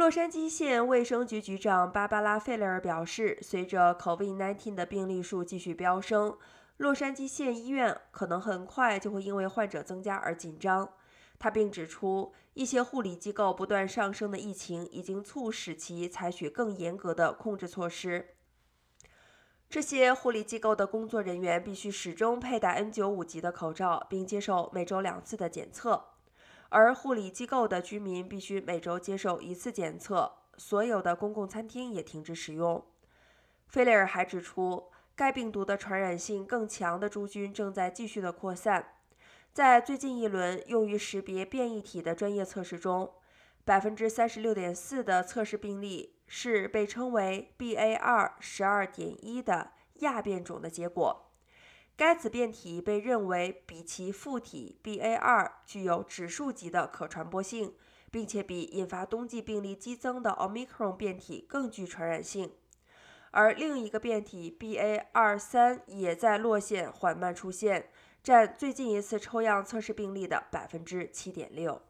洛杉矶县卫生局局长芭芭拉·费雷尔表示，随着 COVID-19 的病例数继续飙升，洛杉矶县医院可能很快就会因为患者增加而紧张。他并指出，一些护理机构不断上升的疫情已经促使其采取更严格的控制措施。这些护理机构的工作人员必须始终佩戴 N95 级的口罩，并接受每周两次的检测。而护理机构的居民必须每周接受一次检测。所有的公共餐厅也停止使用。费雷尔还指出，该病毒的传染性更强的株菌正在继续的扩散。在最近一轮用于识别变异体的专业测试中，百分之三十六点四的测试病例是被称为 BA. 十二点一的亚变种的结果。该子变体被认为比其附体 BA.2 具有指数级的可传播性，并且比引发冬季病例激增的 Omicron 变体更具传染性。而另一个变体 BA.2.3 也在落线缓慢出现，占最近一次抽样测试病例的百分之七点六。